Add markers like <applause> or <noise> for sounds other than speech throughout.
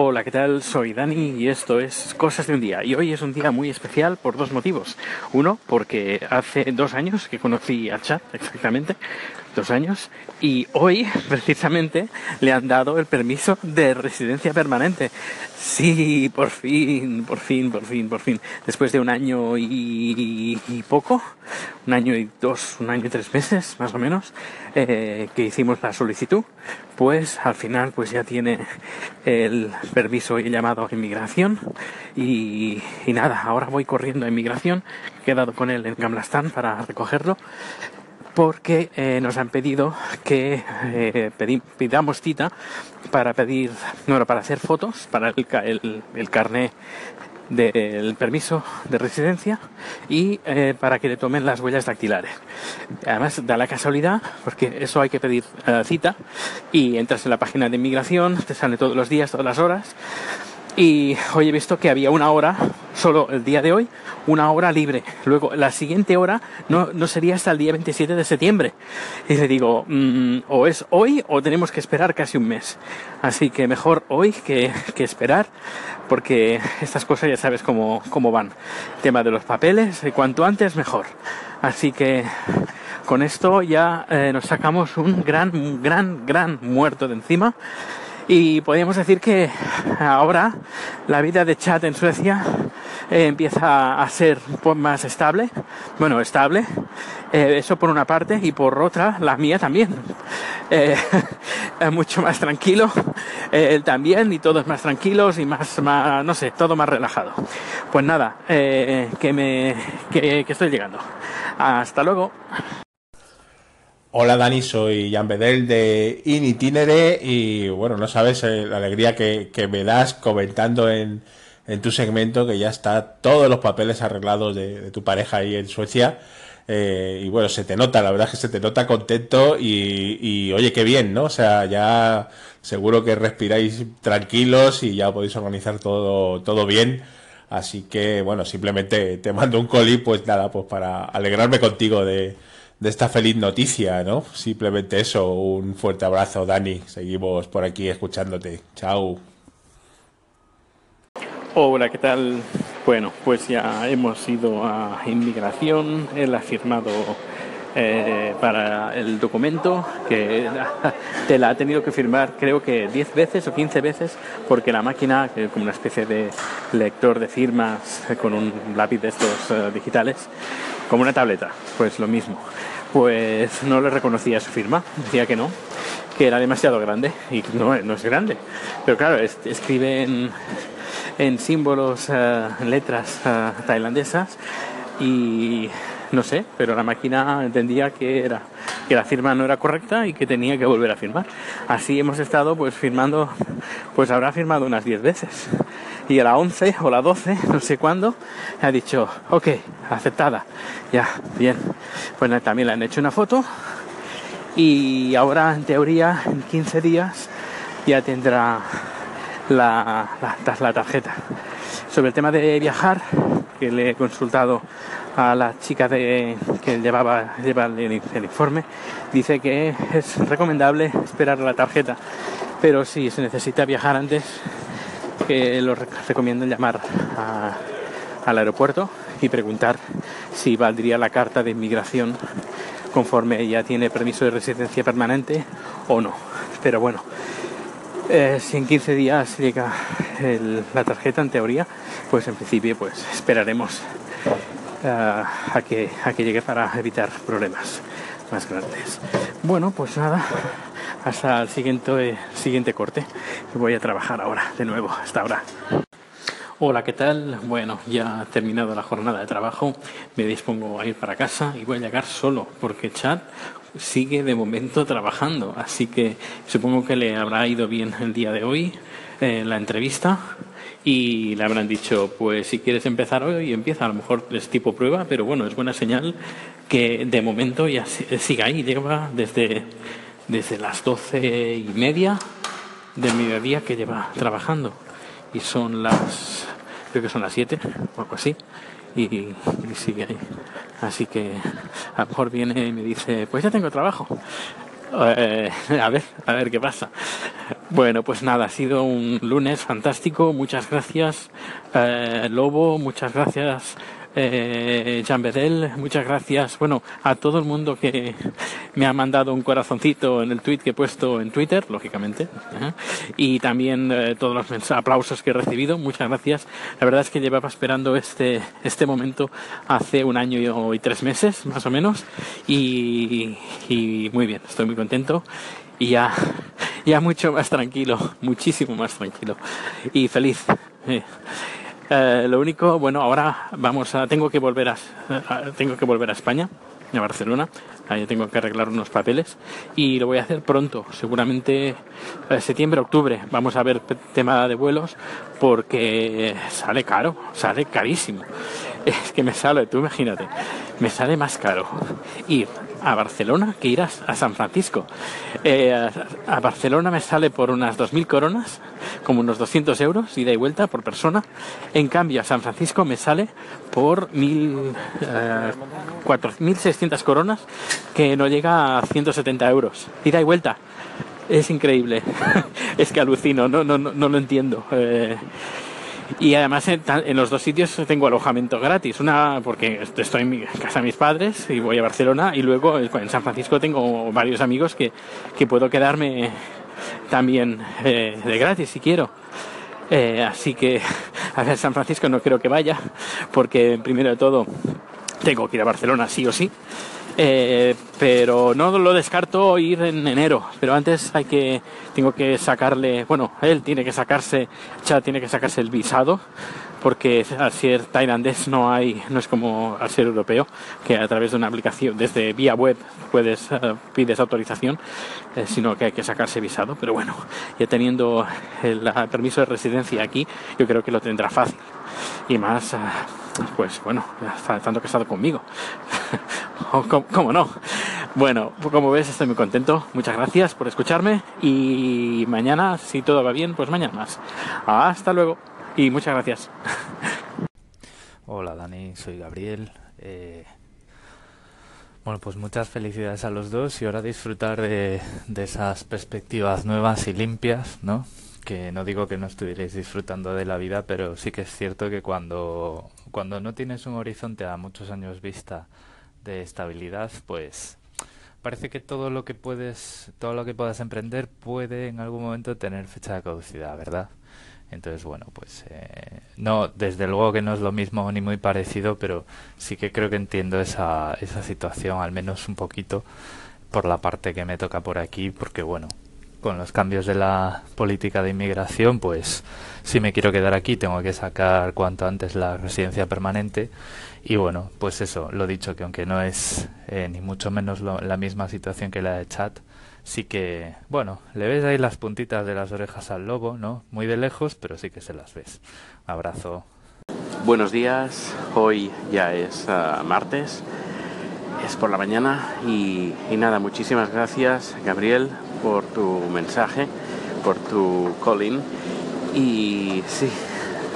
Hola, ¿qué tal? Soy Dani y esto es Cosas de un día. Y hoy es un día muy especial por dos motivos. Uno, porque hace dos años que conocí a Chat, exactamente, dos años, y hoy <laughs> precisamente le han dado el permiso de residencia permanente. Sí, por fin, por fin, por fin, por fin. Después de un año y, poco, un año y dos, un año y tres meses, más o menos, eh, que hicimos la solicitud, pues al final pues ya tiene el permiso y llamado a inmigración. Y, nada, ahora voy corriendo a inmigración, he quedado con él en Gamlastán para recogerlo porque eh, nos han pedido que eh, pidamos cita para pedir, bueno, para hacer fotos para el, el, el carnet del permiso de residencia y eh, para que le tomen las huellas dactilares. Además, da la casualidad, porque eso hay que pedir cita y entras en la página de inmigración, te sale todos los días, todas las horas y hoy he visto que había una hora, solo el día de hoy, una hora libre. Luego, la siguiente hora no, no sería hasta el día 27 de septiembre. Y le digo, mm, o es hoy o tenemos que esperar casi un mes. Así que mejor hoy que, que esperar, porque estas cosas ya sabes cómo, cómo van. tema de los papeles, cuanto antes mejor. Así que con esto ya eh, nos sacamos un gran, gran, gran muerto de encima. Y podríamos decir que ahora la vida de chat en Suecia eh, empieza a ser más estable. Bueno, estable. Eh, eso por una parte y por otra la mía también. Eh, <laughs> mucho más tranquilo. él también y todos más tranquilos y más, más, no sé, todo más relajado. Pues nada, que me, que estoy llegando. Hasta luego. Hola Dani, soy Jan Bedel de Initinere y bueno, no sabes eh, la alegría que, me das comentando en, tu segmento que ya está todos los papeles arreglados de, tu pareja ahí en Suecia. Eh, y bueno, se te nota, la verdad es que se te nota contento y, y, oye, qué bien, ¿no? O sea, ya seguro que respiráis tranquilos y ya podéis organizar todo, todo bien. Así que bueno, simplemente te mando un coli, pues nada, pues para alegrarme contigo de, de esta feliz noticia, ¿no? Simplemente eso, un fuerte abrazo, Dani. Seguimos por aquí escuchándote. Chao. Hola, ¿qué tal? Bueno, pues ya hemos ido a inmigración. Él ha firmado eh, para el documento que <laughs> te la ha tenido que firmar creo que 10 veces o 15 veces porque la máquina, que como una especie de lector de firmas con un lápiz de estos eh, digitales, como una tableta, pues lo mismo pues no le reconocía su firma, decía que no, que era demasiado grande y no, no es grande. Pero claro, escribe en, símbolos, eh, en letras eh, tailandesas y no sé, pero la máquina entendía que era que la firma no era correcta y que tenía que volver a firmar. Así hemos estado pues firmando, pues habrá firmado unas 10 veces y a la 11 o la 12, <laughs> no sé cuándo, ha dicho, ok, aceptada, ya, bien. Pues también le han hecho una foto y ahora en teoría en 15 días ya tendrá la, tarjeta. Sobre el tema de viajar, que le he consultado a la chica de, que llevaba, lleva el, el, informe, dice que es recomendable esperar la tarjeta, pero si se necesita viajar antes, que lo recomiendo llamar al aeropuerto y preguntar si valdría la carta de inmigración conforme ya tiene permiso de residencia permanente o no. Pero bueno, eh, si en 15 días llega la tarjeta en teoría, pues en principio pues esperaremos eh, a, que, a que llegue para evitar problemas más grandes. Bueno, pues nada, hasta el siguiente, corte. Voy a trabajar ahora de nuevo. Hasta ahora. Hola, ¿qué tal? Bueno, ya terminado la jornada de trabajo, me dispongo a ir para casa y voy a llegar solo porque Chad sigue de momento trabajando, así que supongo que le habrá ido bien el día de hoy eh, la entrevista y le habrán dicho, pues si quieres empezar hoy, empieza, a lo mejor es tipo prueba, pero bueno, es buena señal que de momento ya siga ahí, lleva desde desde las doce y media del mediodía que lleva trabajando. Y son las, creo que son las siete o algo así. Y, sigue ahí. Así que a lo mejor viene y me dice, pues ya tengo trabajo. Eh, a ver, a ver qué pasa. Bueno, pues nada, ha sido un lunes fantástico. Muchas gracias, eh, Lobo. Muchas gracias, eh, Jean Bedel. Muchas gracias, bueno, a todo el mundo que me ha mandado un corazoncito en el tweet que he puesto en Twitter, lógicamente. ¿eh? Y también eh, todos los aplausos que he recibido. Muchas gracias. La verdad es que llevaba esperando este, este momento hace un año y tres meses, más o menos. Y, y muy bien, estoy muy contento y ya, ya mucho más tranquilo, muchísimo más tranquilo y feliz. Eh, eh, lo único, bueno, ahora vamos a, tengo que volver a, tengo que volver a España, a Barcelona. Ahí tengo que arreglar unos papeles y lo voy a hacer pronto, seguramente eh, septiembre, octubre. Vamos a ver tema de vuelos porque sale caro, sale carísimo. <laughs> Es que me sale, tú imagínate, me sale más caro ir a Barcelona que ir a, San Francisco. Eh, a, Barcelona me sale por unas 2.000 coronas, como unos 200 euros, ida y vuelta por persona. En cambio, a San Francisco me sale por 1.600 eh, coronas, que no llega a 170 euros, ida y vuelta. Es increíble, <laughs> es que alucino, no, no, no, lo entiendo. Eh, y además en, los dos sitios tengo alojamiento gratis. Una porque estoy en mi casa de mis padres y voy a Barcelona y luego en San Francisco tengo varios amigos que, que puedo quedarme también eh, de gratis si quiero. Eh, así que <laughs> a ver, San Francisco no creo que vaya porque primero de todo tengo que ir a Barcelona sí o sí. Eh, pero no lo descarto ir en enero. Pero antes hay que, tengo que sacarle, bueno, él tiene que sacarse, Chad tiene que sacarse el visado, porque al ser tailandés no hay, no es como al ser europeo, que a través de una aplicación, desde vía web, puedes uh, pides autorización, eh, sino que hay que sacarse visado. Pero bueno, ya teniendo el, el, permiso de residencia aquí, yo creo que lo tendrá fácil. Y más. Uh, pues bueno, tanto que ha estado conmigo. <laughs> ¿Cómo, no? Bueno, como ves, estoy muy contento. Muchas gracias por escucharme y mañana, si todo va bien, pues mañana más. Hasta luego y muchas gracias. <laughs> Hola Dani, soy Gabriel. Eh, bueno, pues muchas felicidades a los dos y ahora disfrutar de, de esas perspectivas nuevas y limpias, ¿no? Que no digo que no estuvierais disfrutando de la vida, pero sí que es cierto que cuando, cuando no tienes un horizonte a muchos años vista de estabilidad, pues parece que todo lo que puedes, todo lo que puedas emprender puede en algún momento tener fecha de caducidad, ¿verdad? Entonces, bueno, pues eh, no, desde luego que no es lo mismo ni muy parecido, pero sí que creo que entiendo esa, esa situación, al menos un poquito, por la parte que me toca por aquí, porque bueno, con los cambios de la política de inmigración, pues si me quiero quedar aquí tengo que sacar cuanto antes la residencia permanente. Y bueno, pues eso, lo dicho, que aunque no es eh, ni mucho menos la misma situación que la de chat, sí que, bueno, le ves ahí las puntitas de las orejas al lobo, ¿no? Muy de lejos, pero sí que se las ves. Abrazo. Buenos días, hoy ya es uh, martes, es por la mañana y, nada, muchísimas gracias Gabriel por tu mensaje, por tu calling. Y sí,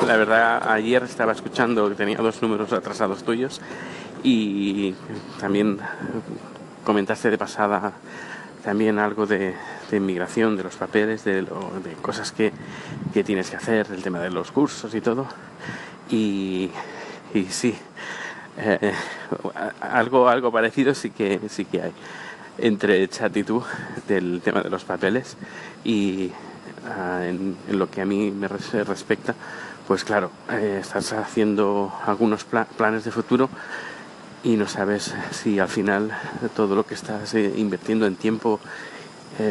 la verdad, ayer estaba escuchando que tenía dos números atrasados tuyos y también comentaste de pasada también algo de, inmigración, de los papeles, de, cosas que, que, tienes que hacer, el tema de los cursos y todo. Y sí, eh, <laughs> algo, algo parecido sí que, sí que hay entre chat y tú del tema de los papeles y uh, en, lo que a mí me respecta, pues claro, eh, estás haciendo algunos pla planes de futuro y no sabes si al final todo lo que estás eh, invirtiendo en tiempo,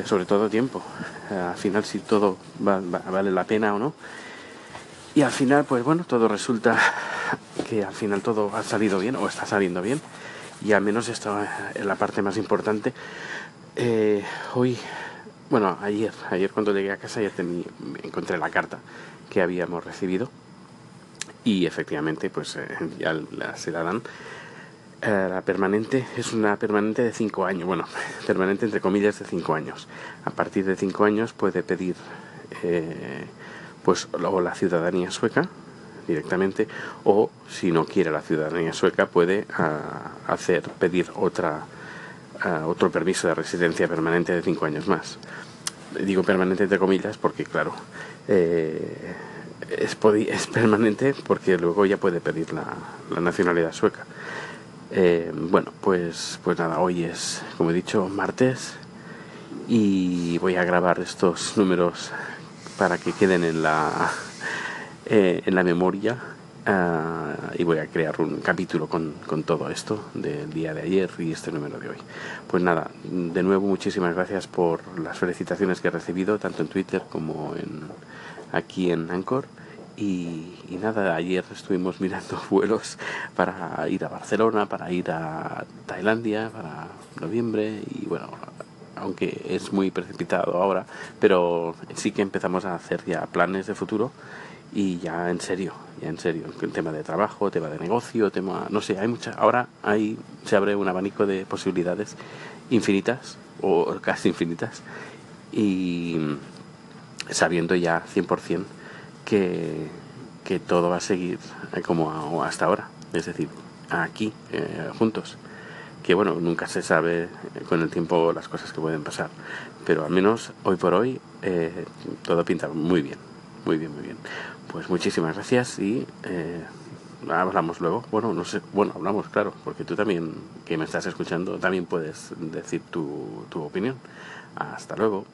sobre todo tiempo, al final si todo va, va, vale la pena o no. Y al final, pues bueno, todo resulta que al final todo ha salido bien o está saliendo bien y al menos esto es la parte más importante. Eh, hoy, bueno, ayer, ayer cuando llegué a casa ya tení, encontré la carta que habíamos recibido y efectivamente pues eh, ya la, se la dan. Eh, la permanente es una permanente de 5 años, bueno, <laughs> permanente entre comillas de 5 años. A partir de 5 años puede pedir eh, pues o la ciudadanía sueca directamente o si no quiere la ciudadanía sueca puede uh, hacer pedir otra uh, otro permiso de residencia permanente de cinco años más digo permanente entre comillas porque claro, eh, es, <laughs> es, permanente porque luego ya puede pedir la, nacionalidad sueca. Eh, bueno, pues, pues nada, hoy es, como he dicho, martes y voy a grabar estos números para que queden en la, eh, en la memoria ah, y voy a crear un capítulo con, todo esto del día de ayer y este número de hoy. Pues nada, de nuevo muchísimas gracias por las felicitaciones que he recibido tanto en Twitter como en, aquí en Anchor. Y, nada, ayer estuvimos mirando <laughs> vuelos para ir a Barcelona, para ir a Tailandia, para noviembre y bueno, aunque es muy precipitado ahora, pero sí que empezamos a hacer ya planes de futuro y ya en serio, ya en serio, el tema de trabajo, tema de negocio, tema, no sé, hay mucha, ahora hay, se abre un abanico de posibilidades infinitas o casi infinitas y sabiendo ya 100% que, que todo va a seguir como hasta ahora, es decir, aquí, eh, juntos. Que bueno, nunca se sabe con el tiempo las cosas que pueden pasar, pero al menos hoy por hoy eh, todo pinta muy bien, muy bien, muy bien. Pues muchísimas gracias y eh, hablamos luego. Bueno, no sé, bueno, hablamos, claro, porque tú también, que me estás escuchando, también puedes decir tu, tu opinión. Hasta luego.